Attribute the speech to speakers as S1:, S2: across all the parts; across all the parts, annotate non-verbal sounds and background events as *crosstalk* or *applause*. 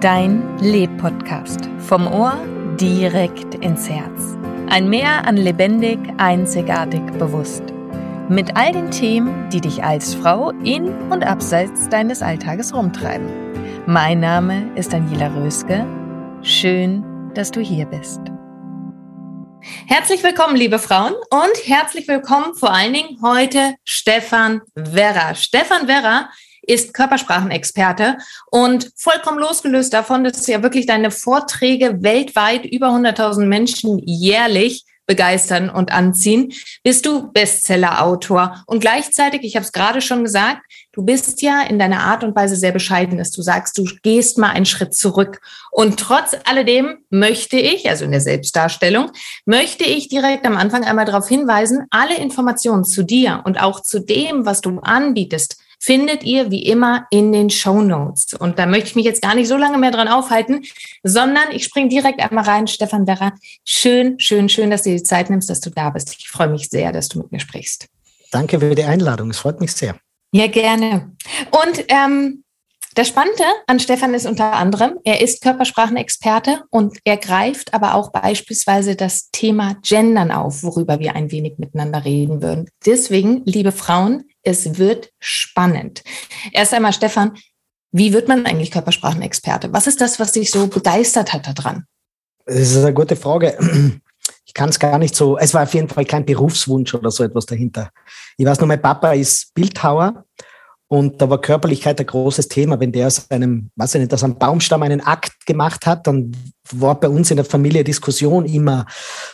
S1: Dein Leb-Podcast. Vom Ohr direkt ins Herz. Ein Meer an lebendig, einzigartig, bewusst. Mit all den Themen, die dich als Frau in und abseits deines Alltages rumtreiben. Mein Name ist Daniela Röske. Schön, dass du hier bist. Herzlich willkommen, liebe Frauen, und herzlich willkommen vor allen Dingen heute Stefan Werra. Stefan Werra ist Körpersprachenexperte und vollkommen losgelöst davon, dass ja wirklich deine Vorträge weltweit über 100.000 Menschen jährlich begeistern und anziehen, bist du Bestseller-Autor. Und gleichzeitig, ich habe es gerade schon gesagt, du bist ja in deiner Art und Weise sehr bescheiden, dass du sagst, du gehst mal einen Schritt zurück. Und trotz alledem möchte ich, also in der Selbstdarstellung, möchte ich direkt am Anfang einmal darauf hinweisen, alle Informationen zu dir und auch zu dem, was du anbietest, findet ihr wie immer in den Show Notes. Und da möchte ich mich jetzt gar nicht so lange mehr dran aufhalten, sondern ich springe direkt einmal rein. Stefan Werra, schön, schön, schön, dass du dir die Zeit nimmst, dass du da bist. Ich freue mich sehr, dass du mit mir sprichst.
S2: Danke für die Einladung. Es freut mich sehr.
S1: Ja, gerne. Und ähm, das Spannende an Stefan ist unter anderem, er ist Körpersprachenexperte und er greift aber auch beispielsweise das Thema Gendern auf, worüber wir ein wenig miteinander reden würden. Deswegen, liebe Frauen, es wird spannend. Erst einmal, Stefan, wie wird man eigentlich Körpersprachenexperte? Was ist das, was dich so begeistert hat daran?
S2: Das ist eine gute Frage. Ich kann es gar nicht so, es war auf jeden Fall kein Berufswunsch oder so etwas dahinter. Ich weiß nur, mein Papa ist Bildhauer und da war Körperlichkeit ein großes Thema. Wenn der aus einem, weiß ich nicht, aus einem Baumstamm einen Akt gemacht hat, dann war bei uns in der Familie Diskussion immer,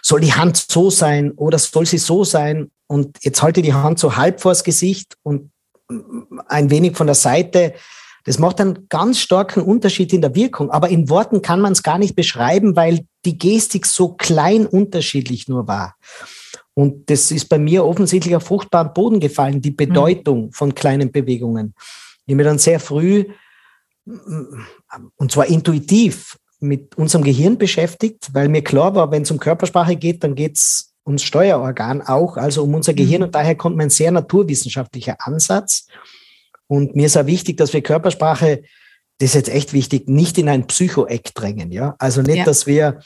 S2: soll die Hand so sein oder soll sie so sein? Und jetzt halte die Hand so halb vors Gesicht und ein wenig von der Seite. Das macht einen ganz starken Unterschied in der Wirkung. Aber in Worten kann man es gar nicht beschreiben, weil die Gestik so klein unterschiedlich nur war. Und das ist bei mir offensichtlich auf fruchtbaren Boden gefallen, die Bedeutung mhm. von kleinen Bewegungen. Ich habe mir dann sehr früh, und zwar intuitiv, mit unserem Gehirn beschäftigt, weil mir klar war, wenn es um Körpersprache geht, dann geht es ums Steuerorgan auch, also um unser Gehirn. Mhm. Und daher kommt mein sehr naturwissenschaftlicher Ansatz. Und mir ist auch wichtig, dass wir Körpersprache, das ist jetzt echt wichtig, nicht in ein Psychoeck drängen. Ja? Also nicht, ja. dass wir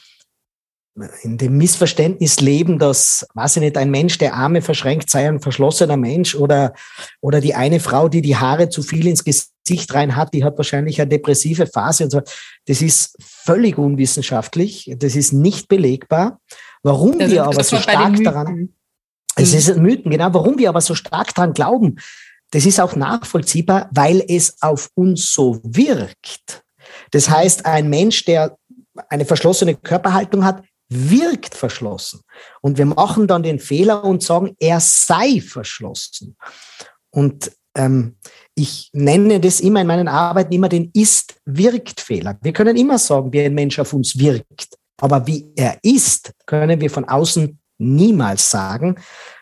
S2: in dem Missverständnis leben, dass, weiß ich nicht, ein Mensch, der Arme verschränkt, sei ein verschlossener Mensch oder, oder die eine Frau, die die Haare zu viel ins Gesicht rein hat, die hat wahrscheinlich eine depressive Phase und so. Das ist völlig unwissenschaftlich. Das ist nicht belegbar. Warum also, wir aber so stark daran, es ist ein Mythen, genau, warum wir aber so stark daran glauben, das ist auch nachvollziehbar, weil es auf uns so wirkt. Das heißt, ein Mensch, der eine verschlossene Körperhaltung hat, wirkt verschlossen. Und wir machen dann den Fehler und sagen, er sei verschlossen. Und ähm, ich nenne das immer in meinen Arbeiten immer den Ist-Wirkt-Fehler. Wir können immer sagen, wie ein Mensch auf uns wirkt. Aber wie er ist, können wir von außen niemals sagen.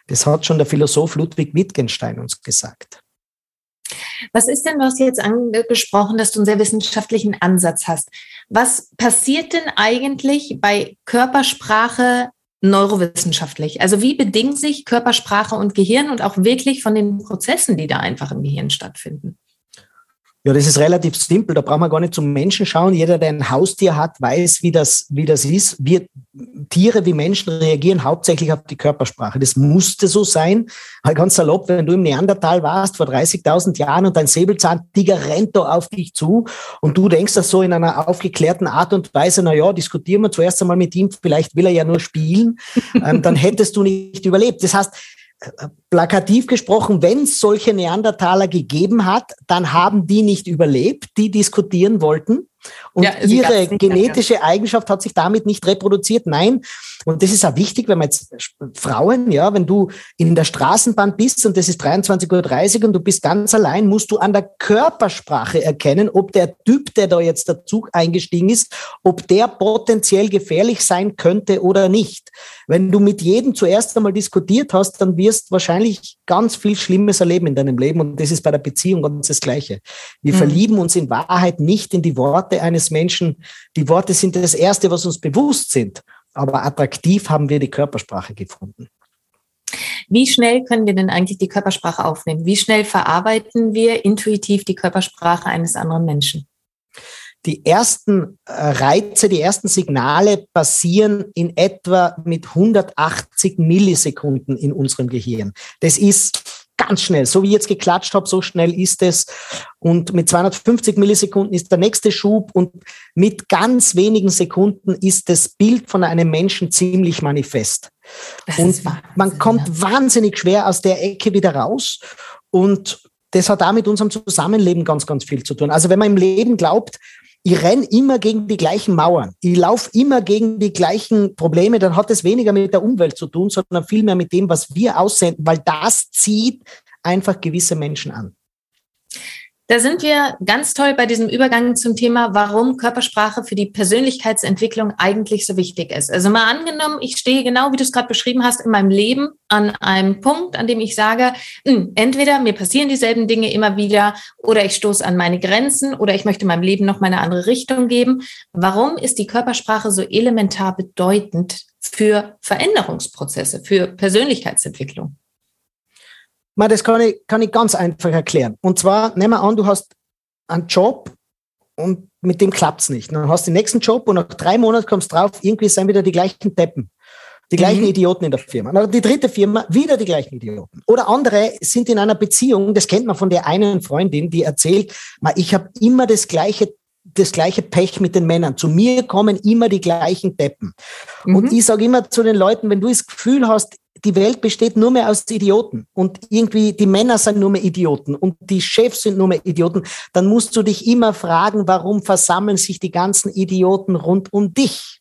S2: Das hat schon der Philosoph Ludwig Wittgenstein uns gesagt.
S1: Was ist denn, du hast jetzt angesprochen, dass du einen sehr wissenschaftlichen Ansatz hast. Was passiert denn eigentlich bei Körpersprache neurowissenschaftlich? Also wie bedingen sich Körpersprache und Gehirn und auch wirklich von den Prozessen, die da einfach im Gehirn stattfinden?
S2: Ja, das ist relativ simpel. Da braucht man gar nicht zum Menschen schauen. Jeder, der ein Haustier hat, weiß, wie das, wie das ist. Wir Tiere wie Menschen reagieren hauptsächlich auf die Körpersprache. Das musste so sein. Weil ganz salopp, wenn du im Neandertal warst vor 30.000 Jahren und dein Säbelzahntiger rennt da auf dich zu und du denkst das so in einer aufgeklärten Art und Weise, na ja, diskutieren wir zuerst einmal mit ihm, vielleicht will er ja nur spielen, *laughs* ähm, dann hättest du nicht überlebt. Das heißt, plakativ gesprochen, wenn es solche Neandertaler gegeben hat, dann haben die nicht überlebt, die diskutieren wollten. Und ja, ihre genetische Eigenschaft hat sich damit nicht reproduziert. Nein. Und das ist auch wichtig, wenn man jetzt Frauen, ja, wenn du in der Straßenbahn bist und das ist 23.30 Uhr und du bist ganz allein, musst du an der Körpersprache erkennen, ob der Typ, der da jetzt der Zug eingestiegen ist, ob der potenziell gefährlich sein könnte oder nicht. Wenn du mit jedem zuerst einmal diskutiert hast, dann wirst wahrscheinlich ganz viel Schlimmes erleben in deinem Leben. Und das ist bei der Beziehung ganz das Gleiche. Wir mhm. verlieben uns in Wahrheit nicht in die Worte eines Menschen. Die Worte sind das Erste, was uns bewusst sind. Aber attraktiv haben wir die Körpersprache gefunden.
S1: Wie schnell können wir denn eigentlich die Körpersprache aufnehmen? Wie schnell verarbeiten wir intuitiv die Körpersprache eines anderen Menschen?
S2: Die ersten äh, Reize, die ersten Signale passieren in etwa mit 180 Millisekunden in unserem Gehirn. Das ist ganz schnell. So wie ich jetzt geklatscht habe, so schnell ist es. Und mit 250 Millisekunden ist der nächste Schub und mit ganz wenigen Sekunden ist das Bild von einem Menschen ziemlich manifest. Das und man kommt ja. wahnsinnig schwer aus der Ecke wieder raus. Und das hat da mit unserem Zusammenleben ganz, ganz viel zu tun. Also wenn man im Leben glaubt, ich renne immer gegen die gleichen Mauern, ich laufe immer gegen die gleichen Probleme, dann hat es weniger mit der Umwelt zu tun, sondern vielmehr mit dem, was wir aussenden, weil das zieht einfach gewisse Menschen an.
S1: Da sind wir ganz toll bei diesem Übergang zum Thema, warum Körpersprache für die Persönlichkeitsentwicklung eigentlich so wichtig ist. Also mal angenommen, ich stehe genau, wie du es gerade beschrieben hast, in meinem Leben an einem Punkt, an dem ich sage, hm, entweder mir passieren dieselben Dinge immer wieder oder ich stoße an meine Grenzen oder ich möchte meinem Leben noch mal eine andere Richtung geben. Warum ist die Körpersprache so elementar bedeutend für Veränderungsprozesse, für Persönlichkeitsentwicklung?
S2: Man, das kann ich, kann ich ganz einfach erklären. Und zwar, nehmen wir an, du hast einen Job und mit dem klappt es nicht. Dann hast du den nächsten Job und nach drei Monaten kommst du drauf, irgendwie sind wieder die gleichen Deppen. Die gleichen mhm. Idioten in der Firma. Nach die dritte Firma, wieder die gleichen Idioten. Oder andere sind in einer Beziehung, das kennt man von der einen Freundin, die erzählt, ich habe immer das gleiche das gleiche Pech mit den Männern. Zu mir kommen immer die gleichen Deppen. Mhm. Und ich sage immer zu den Leuten, wenn du das Gefühl hast, die Welt besteht nur mehr aus Idioten und irgendwie die Männer sind nur mehr Idioten und die Chefs sind nur mehr Idioten, dann musst du dich immer fragen, warum versammeln sich die ganzen Idioten rund um dich?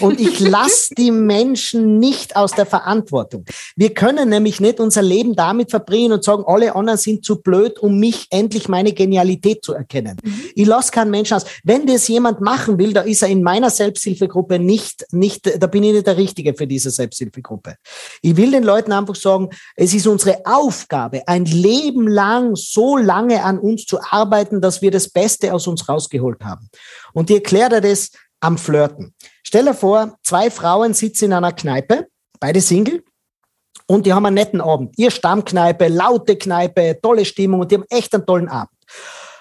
S2: Und ich lasse die Menschen nicht aus der Verantwortung. Wir können nämlich nicht unser Leben damit verbringen und sagen, alle anderen sind zu blöd, um mich endlich meine Genialität zu erkennen. Mhm. Ich lasse keinen Menschen aus. Wenn das jemand machen will, da ist er in meiner Selbsthilfegruppe nicht, nicht, da bin ich nicht der Richtige für diese Selbsthilfegruppe. Ich will den Leuten einfach sagen, es ist unsere Aufgabe, ein Leben lang so lange an uns zu arbeiten, dass wir das Beste aus uns rausgeholt haben. Und ich erkläre das am Flirten. Stell dir vor, zwei Frauen sitzen in einer Kneipe, beide Single, und die haben einen netten Abend. Ihr Stammkneipe, laute Kneipe, tolle Stimmung und die haben echt einen tollen Abend.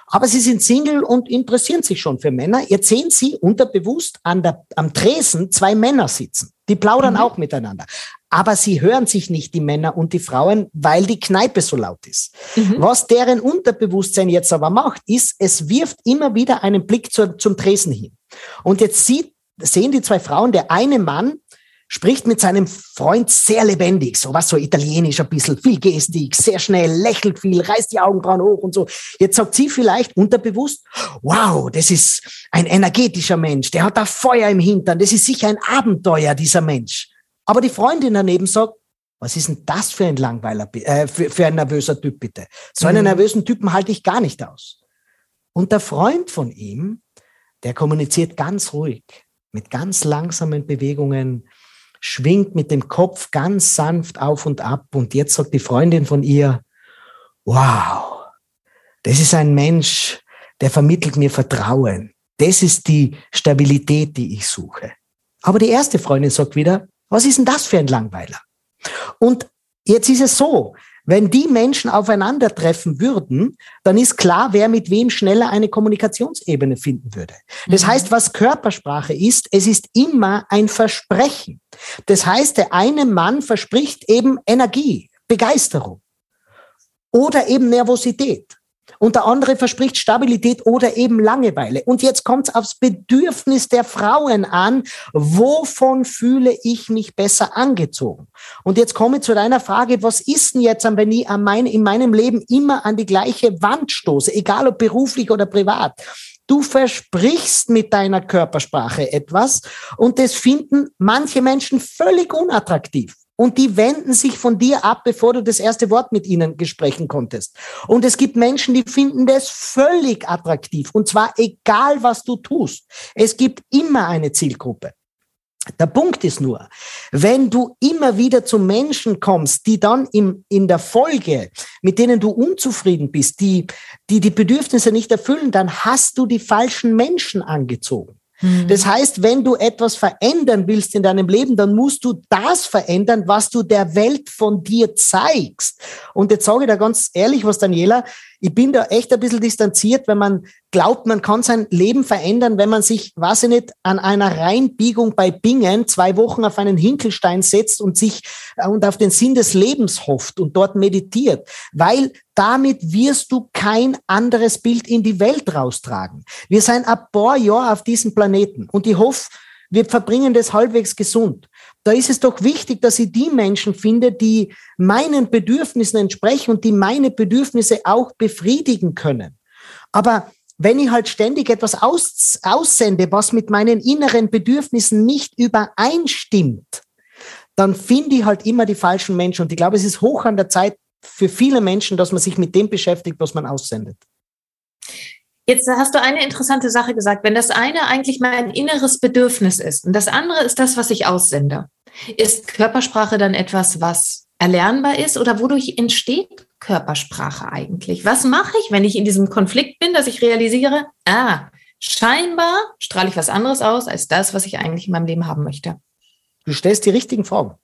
S2: Aber sie sind Single und interessieren sich schon für Männer. Jetzt sehen sie unterbewusst an der, am Tresen zwei Männer sitzen. Die plaudern mhm. auch miteinander. Aber sie hören sich nicht, die Männer und die Frauen, weil die Kneipe so laut ist. Mhm. Was deren Unterbewusstsein jetzt aber macht, ist, es wirft immer wieder einen Blick zur, zum Tresen hin. Und jetzt sieht, sehen die zwei Frauen, der eine Mann spricht mit seinem Freund sehr lebendig, so was so italienisch ein bisschen, viel Gestik, sehr schnell, lächelt viel, reißt die Augenbrauen hoch und so. Jetzt sagt sie vielleicht unterbewusst, wow, das ist ein energetischer Mensch, der hat da Feuer im Hintern, das ist sicher ein Abenteuer, dieser Mensch. Aber die Freundin daneben sagt, was ist denn das für ein Langweiler, äh, für, für ein nervöser Typ bitte? So einen mhm. nervösen Typen halte ich gar nicht aus. Und der Freund von ihm der kommuniziert ganz ruhig, mit ganz langsamen Bewegungen, schwingt mit dem Kopf ganz sanft auf und ab. Und jetzt sagt die Freundin von ihr, wow, das ist ein Mensch, der vermittelt mir Vertrauen. Das ist die Stabilität, die ich suche. Aber die erste Freundin sagt wieder, Was ist denn das für ein Langweiler? Und jetzt ist es so, wenn die Menschen aufeinandertreffen würden, dann ist klar, wer mit wem schneller eine Kommunikationsebene finden würde. Das mhm. heißt, was Körpersprache ist, es ist immer ein Versprechen. Das heißt, der eine Mann verspricht eben Energie, Begeisterung oder eben Nervosität. Und der andere verspricht Stabilität oder eben Langeweile. Und jetzt kommt es aufs Bedürfnis der Frauen an. Wovon fühle ich mich besser angezogen? Und jetzt komme ich zu deiner Frage, was ist denn jetzt, wenn ich an mein, in meinem Leben immer an die gleiche Wand stoße, egal ob beruflich oder privat? Du versprichst mit deiner Körpersprache etwas und das finden manche Menschen völlig unattraktiv und die wenden sich von dir ab, bevor du das erste Wort mit ihnen gesprechen konntest. Und es gibt Menschen, die finden das völlig attraktiv. Und zwar egal, was du tust. Es gibt immer eine Zielgruppe. Der Punkt ist nur, wenn du immer wieder zu Menschen kommst, die dann im, in der Folge, mit denen du unzufrieden bist, die, die die Bedürfnisse nicht erfüllen, dann hast du die falschen Menschen angezogen. Mhm. Das heißt, wenn du etwas verändern willst in deinem Leben, dann musst du das verändern, was du der Welt von dir zeigst. Und jetzt sage ich da ganz ehrlich was, Daniela, ich bin da echt ein bisschen distanziert, wenn man glaubt, man kann sein Leben verändern, wenn man sich, weiß ich nicht, an einer Reinbiegung bei Bingen zwei Wochen auf einen Hinkelstein setzt und sich äh, und auf den Sinn des Lebens hofft und dort meditiert, weil damit wirst du kein anderes Bild in die Welt raustragen. Wir sind ein paar Jahre auf diesem Planeten und ich hoffe, wir verbringen das halbwegs gesund. Da ist es doch wichtig, dass ich die Menschen finde, die meinen Bedürfnissen entsprechen und die meine Bedürfnisse auch befriedigen können. Aber wenn ich halt ständig etwas aus, aussende, was mit meinen inneren Bedürfnissen nicht übereinstimmt, dann finde ich halt immer die falschen Menschen. Und ich glaube, es ist hoch an der Zeit für viele Menschen, dass man sich mit dem beschäftigt, was man aussendet.
S1: Jetzt hast du eine interessante Sache gesagt. Wenn das eine eigentlich mein inneres Bedürfnis ist und das andere ist das, was ich aussende, ist Körpersprache dann etwas, was erlernbar ist oder wodurch entsteht Körpersprache eigentlich? Was mache ich, wenn ich in diesem Konflikt bin, dass ich realisiere, ah, scheinbar strahle ich was anderes aus als das, was ich eigentlich in meinem Leben haben möchte?
S2: Du stellst die richtigen Fragen.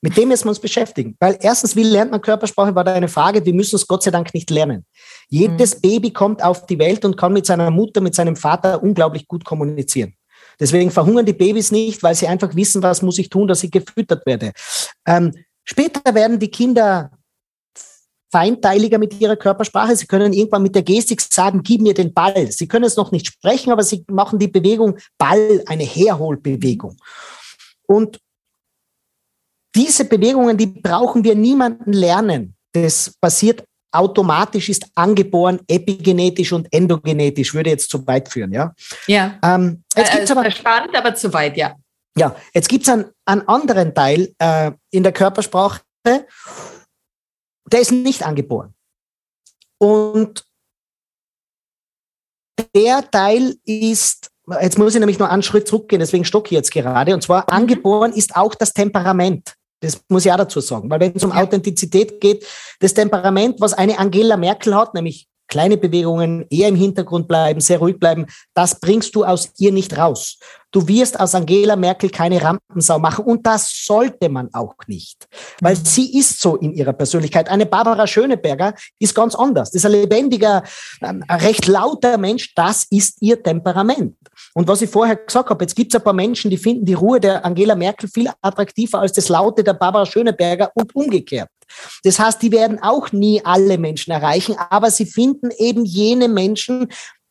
S2: Mit dem müssen wir uns beschäftigen. Weil erstens, wie lernt man Körpersprache, war da eine Frage, wir müssen es Gott sei Dank nicht lernen. Jedes mhm. Baby kommt auf die Welt und kann mit seiner Mutter, mit seinem Vater unglaublich gut kommunizieren. Deswegen verhungern die Babys nicht, weil sie einfach wissen, was muss ich tun, dass ich gefüttert werde. Ähm, später werden die Kinder feinteiliger mit ihrer Körpersprache. Sie können irgendwann mit der Gestik sagen, gib mir den Ball. Sie können es noch nicht sprechen, aber sie machen die Bewegung Ball, eine Herholbewegung. Und diese Bewegungen, die brauchen wir niemanden lernen. Das passiert automatisch, ist angeboren, epigenetisch und endogenetisch, würde jetzt zu weit führen, ja?
S1: Ja. Ähm, jetzt gibt's aber, spannend, aber zu weit, ja.
S2: Ja, jetzt gibt es einen, einen, anderen Teil äh, in der Körpersprache, der ist nicht angeboren. Und der Teil ist Jetzt muss ich nämlich nur einen Schritt zurückgehen, deswegen stocke ich jetzt gerade. Und zwar mhm. angeboren ist auch das Temperament. Das muss ich auch dazu sagen. Weil wenn es um. Authentizität geht, das Temperament, was eine Angela Merkel hat, nämlich kleine Bewegungen, eher im Hintergrund bleiben, sehr ruhig bleiben, das bringst du aus ihr nicht raus. Du wirst aus Angela Merkel keine Rampensau machen und das sollte man auch nicht, weil mhm. sie ist so in ihrer Persönlichkeit. Eine Barbara Schöneberger ist ganz anders. Das ist ein lebendiger, ein recht lauter Mensch. Das ist ihr Temperament. Und was ich vorher gesagt habe, jetzt gibt es ein paar Menschen, die finden die Ruhe der Angela Merkel viel attraktiver als das Laute der Barbara Schöneberger und umgekehrt. Das heißt, die werden auch nie alle Menschen erreichen, aber sie finden eben jene Menschen,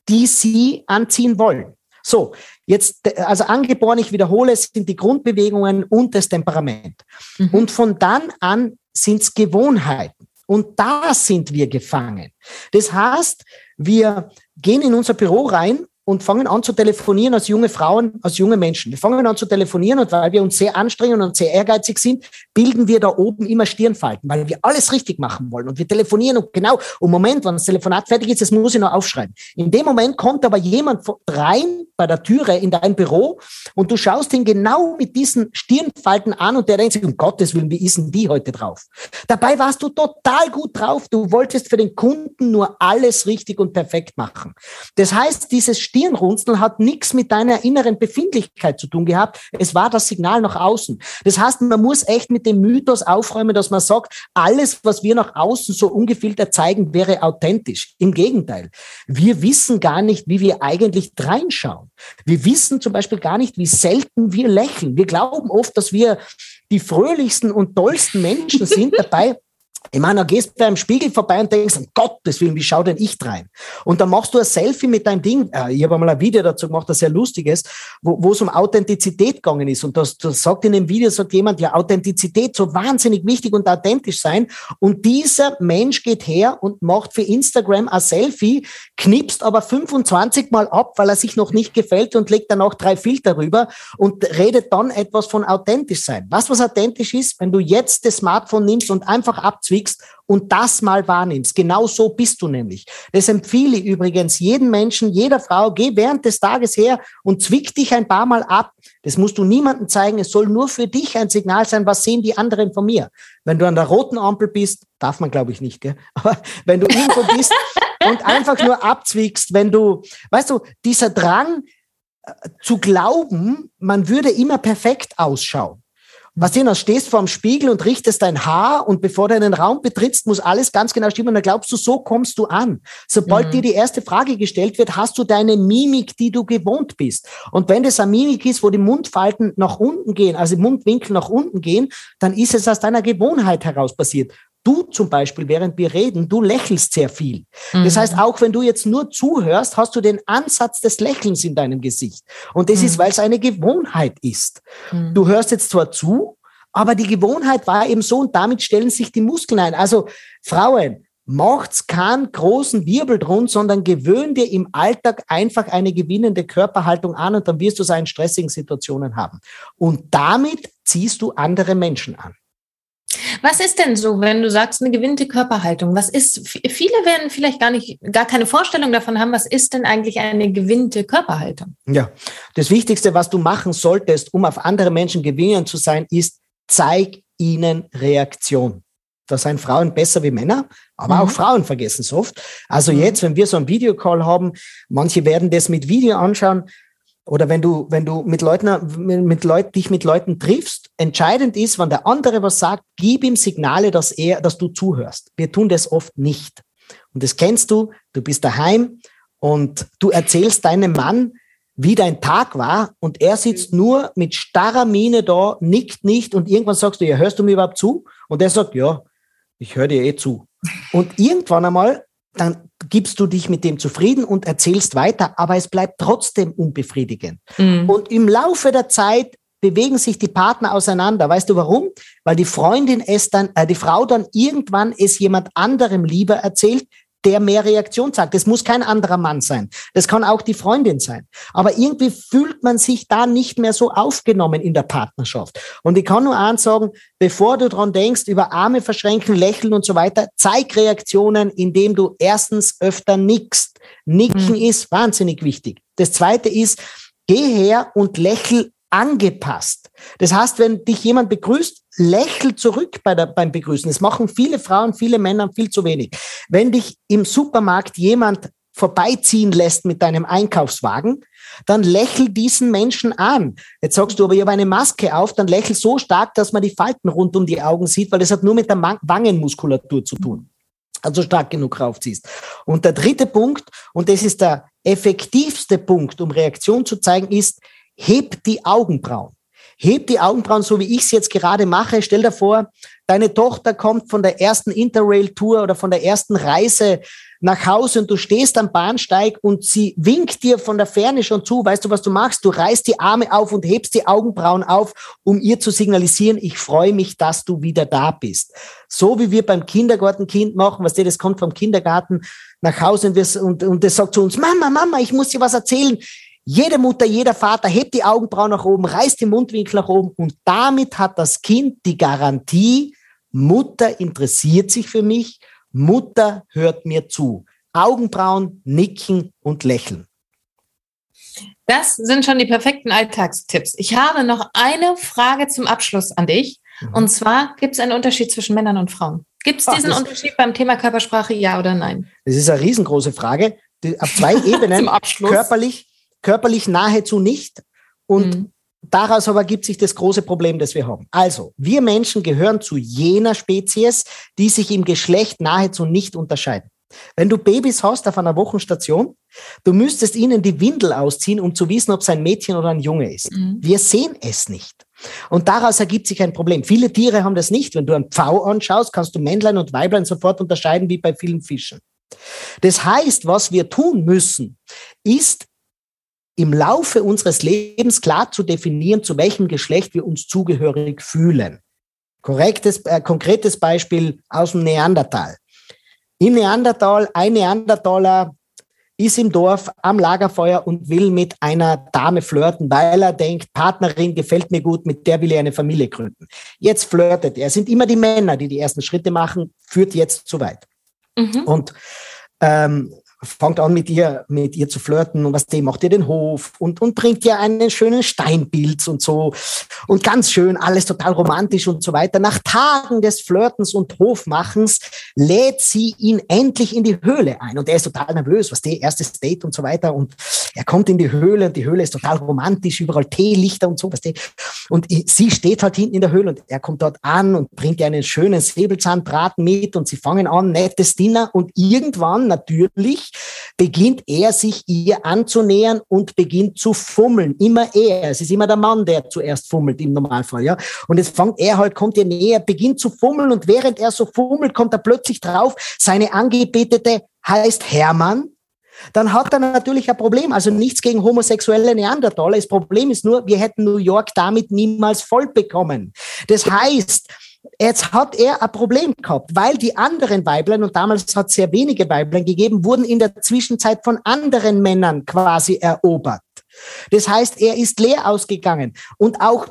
S2: die sie anziehen wollen. So, jetzt, also angeboren, ich wiederhole, es sind die Grundbewegungen und das Temperament. Mhm. Und von dann an sind es Gewohnheiten. Und da sind wir gefangen. Das heißt, wir gehen in unser Büro rein und fangen an zu telefonieren als junge Frauen, als junge Menschen. Wir fangen an zu telefonieren und weil wir uns sehr anstrengen und sehr ehrgeizig sind, bilden wir da oben immer Stirnfalten, weil wir alles richtig machen wollen. Und wir telefonieren und genau, und Moment, wenn das Telefonat fertig ist, das muss ich noch aufschreiben. In dem Moment kommt aber jemand rein bei der Türe in dein Büro und du schaust ihn genau mit diesen Stirnfalten an und der denkt sich, um Gottes Willen, wie ist denn die heute drauf? Dabei warst du total gut drauf. Du wolltest für den Kunden nur alles richtig und perfekt machen. Das heißt, dieses Stirnrunzeln hat nichts mit deiner inneren Befindlichkeit zu tun gehabt. Es war das Signal nach außen. Das heißt, man muss echt mit dem Mythos aufräumen, dass man sagt, alles, was wir nach außen so ungefiltert zeigen, wäre authentisch. Im Gegenteil. Wir wissen gar nicht, wie wir eigentlich reinschauen. Wir wissen zum Beispiel gar nicht, wie selten wir lächeln. Wir glauben oft, dass wir die fröhlichsten und tollsten Menschen sind. *laughs* Dabei ich meine, da gehst du beim Spiegel vorbei und denkst, um Gottes Willen, wie schaut denn ich rein? Und dann machst du ein Selfie mit deinem Ding. Äh, ich habe einmal ein Video dazu gemacht, das sehr lustig ist, wo, es um Authentizität gegangen ist. Und das, das sagt in dem Video, sagt jemand, ja, Authentizität so wahnsinnig wichtig und authentisch sein. Und dieser Mensch geht her und macht für Instagram ein Selfie, knipst aber 25 Mal ab, weil er sich noch nicht gefällt und legt dann auch drei Filter rüber und redet dann etwas von authentisch sein. Was, was authentisch ist, wenn du jetzt das Smartphone nimmst und einfach abzwingst, zwickst und das mal wahrnimmst. Genau so bist du nämlich. Das empfehle ich übrigens jedem Menschen, jeder Frau, geh während des Tages her und zwick dich ein paar Mal ab. Das musst du niemandem zeigen. Es soll nur für dich ein Signal sein, was sehen die anderen von mir. Wenn du an der roten Ampel bist, darf man glaube ich nicht, gell? *laughs* aber wenn du irgendwo bist *laughs* und einfach nur abzwickst, wenn du, weißt du, dieser Drang, äh, zu glauben, man würde immer perfekt ausschauen. Was du dann stehst vor dem Spiegel und richtest dein Haar und bevor du einen Raum betrittst, muss alles ganz genau stimmen. Und dann glaubst du, so kommst du an. Sobald mhm. dir die erste Frage gestellt wird, hast du deine Mimik, die du gewohnt bist. Und wenn das eine Mimik ist, wo die Mundfalten nach unten gehen, also die Mundwinkel nach unten gehen, dann ist es aus deiner Gewohnheit heraus passiert. Du zum Beispiel, während wir reden, du lächelst sehr viel. Mhm. Das heißt, auch wenn du jetzt nur zuhörst, hast du den Ansatz des Lächelns in deinem Gesicht. Und das mhm. ist, weil es eine Gewohnheit ist. Mhm. Du hörst jetzt zwar zu, aber die Gewohnheit war eben so und damit stellen sich die Muskeln ein. Also Frauen, macht's keinen großen Wirbel drum, sondern gewöhn dir im Alltag einfach eine gewinnende Körperhaltung an und dann wirst du es in stressigen Situationen haben. Und damit ziehst du andere Menschen an.
S1: Was ist denn so, wenn du sagst, eine gewinnte Körperhaltung? Was ist, viele werden vielleicht gar nicht, gar keine Vorstellung davon haben, was ist denn eigentlich eine gewinnte Körperhaltung?
S2: Ja, das Wichtigste, was du machen solltest, um auf andere Menschen gewinnend zu sein, ist, zeig ihnen Reaktion. Da sind Frauen besser wie Männer, aber mhm. auch Frauen vergessen es oft. Also mhm. jetzt, wenn wir so einen Videocall haben, manche werden das mit Video anschauen, oder wenn du, wenn du mit Leuten, mit Leuten, dich mit Leuten triffst, entscheidend ist, wenn der andere was sagt, gib ihm Signale, dass er, dass du zuhörst. Wir tun das oft nicht. Und das kennst du, du bist daheim und du erzählst deinem Mann, wie dein Tag war und er sitzt nur mit starrer Miene da, nickt nicht und irgendwann sagst du, ja, hörst du mir überhaupt zu? Und er sagt, ja, ich höre dir eh zu. Und irgendwann einmal dann gibst du dich mit dem zufrieden und erzählst weiter, aber es bleibt trotzdem unbefriedigend. Mhm. Und im Laufe der Zeit bewegen sich die Partner auseinander. Weißt du warum? Weil die Freundin es dann, äh, die Frau dann irgendwann es jemand anderem lieber erzählt, der mehr Reaktion zeigt. Das muss kein anderer Mann sein. Das kann auch die Freundin sein. Aber irgendwie fühlt man sich da nicht mehr so aufgenommen in der Partnerschaft. Und ich kann nur eins sagen, bevor du dran denkst, über Arme verschränken, lächeln und so weiter, zeig Reaktionen, indem du erstens öfter nickst. Nicken mhm. ist wahnsinnig wichtig. Das zweite ist, geh her und lächel angepasst. Das heißt, wenn dich jemand begrüßt, lächel zurück bei der, beim Begrüßen. Das machen viele Frauen, viele Männer viel zu wenig. Wenn dich im Supermarkt jemand vorbeiziehen lässt mit deinem Einkaufswagen, dann lächel diesen Menschen an. Jetzt sagst du aber, ich habe eine Maske auf, dann lächel so stark, dass man die Falten rund um die Augen sieht, weil das hat nur mit der Wangenmuskulatur zu tun. Also stark genug raufziehst. Und der dritte Punkt, und das ist der effektivste Punkt, um Reaktion zu zeigen, ist, heb die Augenbrauen. Heb die Augenbrauen, so wie ich es jetzt gerade mache. Stell dir vor, deine Tochter kommt von der ersten Interrail-Tour oder von der ersten Reise nach Hause und du stehst am Bahnsteig und sie winkt dir von der Ferne schon zu. Weißt du, was du machst? Du reißt die Arme auf und hebst die Augenbrauen auf, um ihr zu signalisieren, ich freue mich, dass du wieder da bist. So wie wir beim Kindergartenkind machen, was dir das kommt vom Kindergarten nach Hause und, wir, und, und das sagt zu uns, Mama, Mama, ich muss dir was erzählen. Jede Mutter, jeder Vater hebt die Augenbrauen nach oben, reißt die Mundwinkel nach oben und damit hat das Kind die Garantie, Mutter interessiert sich für mich, Mutter hört mir zu. Augenbrauen, nicken und lächeln.
S1: Das sind schon die perfekten Alltagstipps. Ich habe noch eine Frage zum Abschluss an dich. Mhm. Und zwar, gibt es einen Unterschied zwischen Männern und Frauen? Gibt es diesen Ach, Unterschied beim Thema Körpersprache, ja oder nein?
S2: Das ist eine riesengroße Frage. auf zwei *laughs* Ebenen, körperlich, körperlich nahezu nicht. Und mhm. daraus aber ergibt sich das große Problem, das wir haben. Also, wir Menschen gehören zu jener Spezies, die sich im Geschlecht nahezu nicht unterscheiden. Wenn du Babys hast auf einer Wochenstation, du müsstest ihnen die Windel ausziehen, um zu wissen, ob es ein Mädchen oder ein Junge ist. Mhm. Wir sehen es nicht. Und daraus ergibt sich ein Problem. Viele Tiere haben das nicht. Wenn du einen Pfau anschaust, kannst du Männlein und Weiblein sofort unterscheiden, wie bei vielen Fischen. Das heißt, was wir tun müssen, ist im Laufe unseres Lebens klar zu definieren, zu welchem Geschlecht wir uns zugehörig fühlen. Korrektes, äh, konkretes Beispiel aus dem Neandertal. Im Neandertal, ein Neandertaler ist im Dorf am Lagerfeuer und will mit einer Dame flirten, weil er denkt, Partnerin gefällt mir gut, mit der will er eine Familie gründen. Jetzt flirtet er. Es sind immer die Männer, die die ersten Schritte machen, führt jetzt zu weit. Mhm. Und ähm, fängt an mit ihr, mit ihr zu flirten und was dem macht ihr den Hof und, und bringt ihr einen schönen Steinpilz und so. Und ganz schön, alles total romantisch und so weiter. Nach Tagen des Flirtens und Hofmachens lädt sie ihn endlich in die Höhle ein. Und er ist total nervös, was der erste Date und so weiter. Und er kommt in die Höhle und die Höhle ist total romantisch, überall Teelichter und so, was der. Und sie steht halt hinten in der Höhle und er kommt dort an und bringt ihr einen schönen Säbelzahnbraten mit und sie fangen an, nettes Dinner. Und irgendwann natürlich beginnt er sich ihr anzunähern und beginnt zu fummeln. Immer er. Es ist immer der Mann, der zuerst fummelt im Normalfall, ja. Und jetzt fängt er halt, kommt ihr näher, beginnt zu fummeln und während er so fummelt, kommt er plötzlich drauf, seine Angebetete heißt Hermann dann hat er natürlich ein Problem. Also nichts gegen homosexuelle Neandertaler. Das Problem ist nur, wir hätten New York damit niemals voll bekommen. Das heißt, Jetzt hat er ein Problem gehabt, weil die anderen Weiblein, und damals hat es sehr wenige Weiblein gegeben, wurden in der Zwischenzeit von anderen Männern quasi erobert. Das heißt, er ist leer ausgegangen. Und auch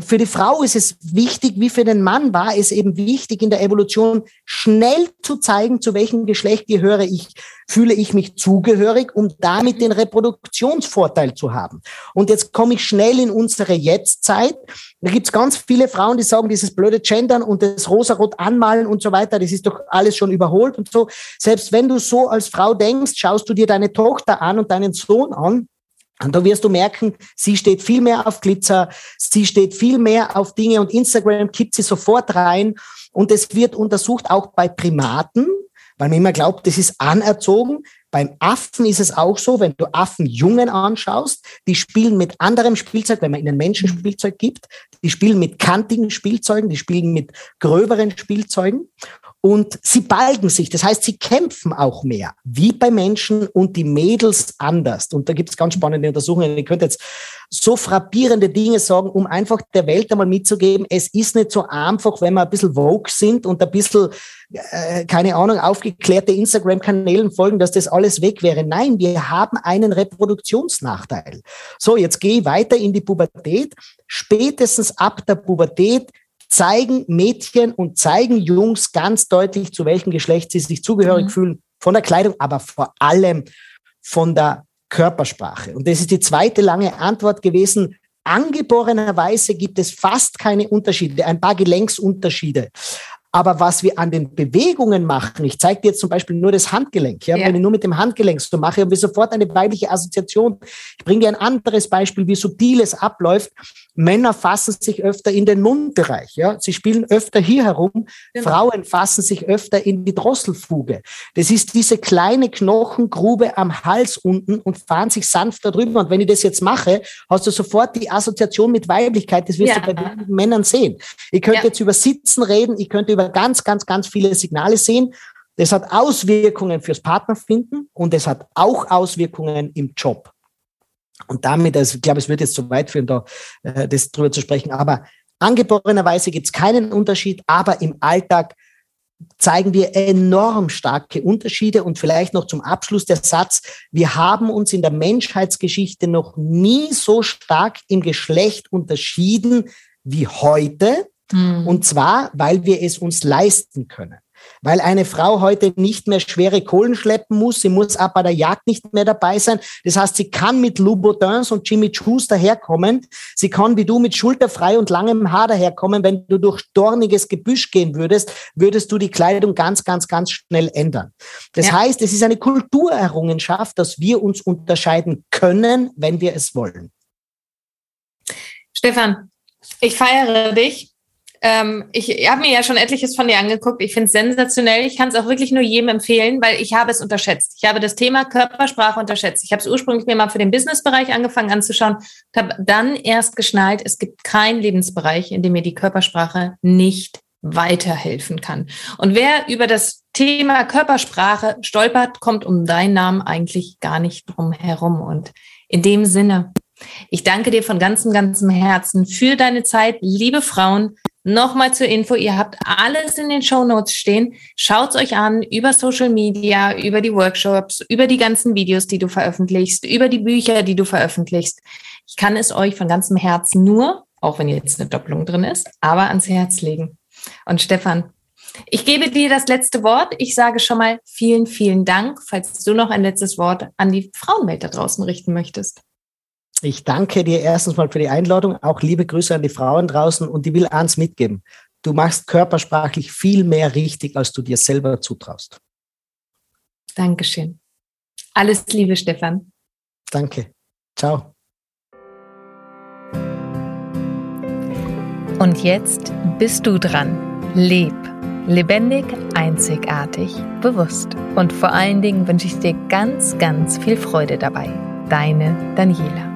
S2: für die Frau ist es wichtig, wie für den Mann war es eben wichtig in der Evolution, schnell zu zeigen, zu welchem Geschlecht gehöre ich, fühle ich mich zugehörig, um damit den Reproduktionsvorteil zu haben. Und jetzt komme ich schnell in unsere Jetztzeit. Da gibt es ganz viele Frauen, die sagen, dieses blöde Gendern und das rosarot anmalen und so weiter, das ist doch alles schon überholt und so. Selbst wenn du so als Frau denkst, schaust du dir deine Tochter an und deinen Sohn an, und da wirst du merken, sie steht viel mehr auf Glitzer, sie steht viel mehr auf Dinge und Instagram kippt sie sofort rein. Und es wird untersucht auch bei Primaten, weil man immer glaubt, das ist anerzogen. Beim Affen ist es auch so, wenn du Affenjungen anschaust, die spielen mit anderem Spielzeug, wenn man ihnen Menschenspielzeug gibt, die spielen mit kantigen Spielzeugen, die spielen mit gröberen Spielzeugen. Und sie balgen sich, das heißt, sie kämpfen auch mehr, wie bei Menschen und die Mädels anders. Und da gibt es ganz spannende Untersuchungen. Ihr könnt jetzt so frappierende Dinge sagen, um einfach der Welt einmal mitzugeben, es ist nicht so einfach, wenn wir ein bisschen woke sind und ein bisschen, äh, keine Ahnung, aufgeklärte Instagram-Kanälen folgen, dass das alles weg wäre. Nein, wir haben einen Reproduktionsnachteil. So, jetzt gehe ich weiter in die Pubertät. Spätestens ab der Pubertät zeigen Mädchen und zeigen Jungs ganz deutlich, zu welchem Geschlecht sie sich zugehörig mhm. fühlen, von der Kleidung, aber vor allem von der Körpersprache. Und das ist die zweite lange Antwort gewesen. Angeborenerweise gibt es fast keine Unterschiede, ein paar Gelenksunterschiede. Aber was wir an den Bewegungen machen, ich zeige dir jetzt zum Beispiel nur das Handgelenk. Ja? ja. Wenn ich nur mit dem Handgelenk so mache, haben wir sofort eine weibliche Assoziation. Ich bringe dir ein anderes Beispiel, wie subtil es abläuft. Männer fassen sich öfter in den Mundbereich. Ja? Sie spielen öfter hier herum. Genau. Frauen fassen sich öfter in die Drosselfuge. Das ist diese kleine Knochengrube am Hals unten und fahren sich sanft darüber. Und wenn ich das jetzt mache, hast du sofort die Assoziation mit Weiblichkeit. Das wirst ja. du bei Männern sehen. Ich könnte ja. jetzt über Sitzen reden, ich könnte über ganz, ganz, ganz viele Signale sehen. Das hat Auswirkungen fürs Partnerfinden und es hat auch Auswirkungen im Job. Und damit, also ich glaube, es wird jetzt zu weit führen, da äh, das drüber zu sprechen, aber angeborenerweise gibt es keinen Unterschied, aber im Alltag zeigen wir enorm starke Unterschiede. Und vielleicht noch zum Abschluss der Satz, wir haben uns in der Menschheitsgeschichte noch nie so stark im Geschlecht unterschieden wie heute. Mhm. Und zwar, weil wir es uns leisten können. weil eine Frau heute nicht mehr schwere Kohlen schleppen muss. Sie muss auch bei der Jagd nicht mehr dabei sein. Das heißt, sie kann mit Louboutins und Jimmy Choos daherkommen. Sie kann wie du mit schulterfrei und langem Haar daherkommen. Wenn du durch dorniges Gebüsch gehen würdest, würdest du die Kleidung ganz, ganz, ganz schnell ändern. Das ja. heißt, es ist eine Kulturerrungenschaft, dass wir uns unterscheiden können, wenn wir es wollen.
S1: Stefan, ich feiere dich ähm, ich habe mir ja schon etliches von dir angeguckt. Ich finde es sensationell. Ich kann es auch wirklich nur jedem empfehlen, weil ich habe es unterschätzt. Ich habe das Thema Körpersprache unterschätzt. Ich habe es ursprünglich mir mal für den Businessbereich angefangen anzuschauen und habe dann erst geschnallt, es gibt keinen Lebensbereich, in dem mir die Körpersprache nicht weiterhelfen kann. Und wer über das Thema Körpersprache stolpert, kommt um deinen Namen eigentlich gar nicht drum herum. Und in dem Sinne, ich danke dir von ganzem, ganzem Herzen für deine Zeit, liebe Frauen. Nochmal zur Info, ihr habt alles in den Show Notes stehen. Schaut es euch an über Social Media, über die Workshops, über die ganzen Videos, die du veröffentlichst, über die Bücher, die du veröffentlichst. Ich kann es euch von ganzem Herzen nur, auch wenn jetzt eine Doppelung drin ist, aber ans Herz legen. Und Stefan, ich gebe dir das letzte Wort. Ich sage schon mal vielen, vielen Dank, falls du noch ein letztes Wort an die Frauenwelt da draußen richten möchtest.
S2: Ich danke dir erstens mal für die Einladung. Auch liebe Grüße an die Frauen draußen und die will eins mitgeben. Du machst körpersprachlich viel mehr richtig, als du dir selber zutraust.
S1: Dankeschön. Alles Liebe, Stefan.
S2: Danke. Ciao.
S1: Und jetzt bist du dran. Leb. Lebendig, einzigartig, bewusst. Und vor allen Dingen wünsche ich dir ganz, ganz viel Freude dabei. Deine Daniela.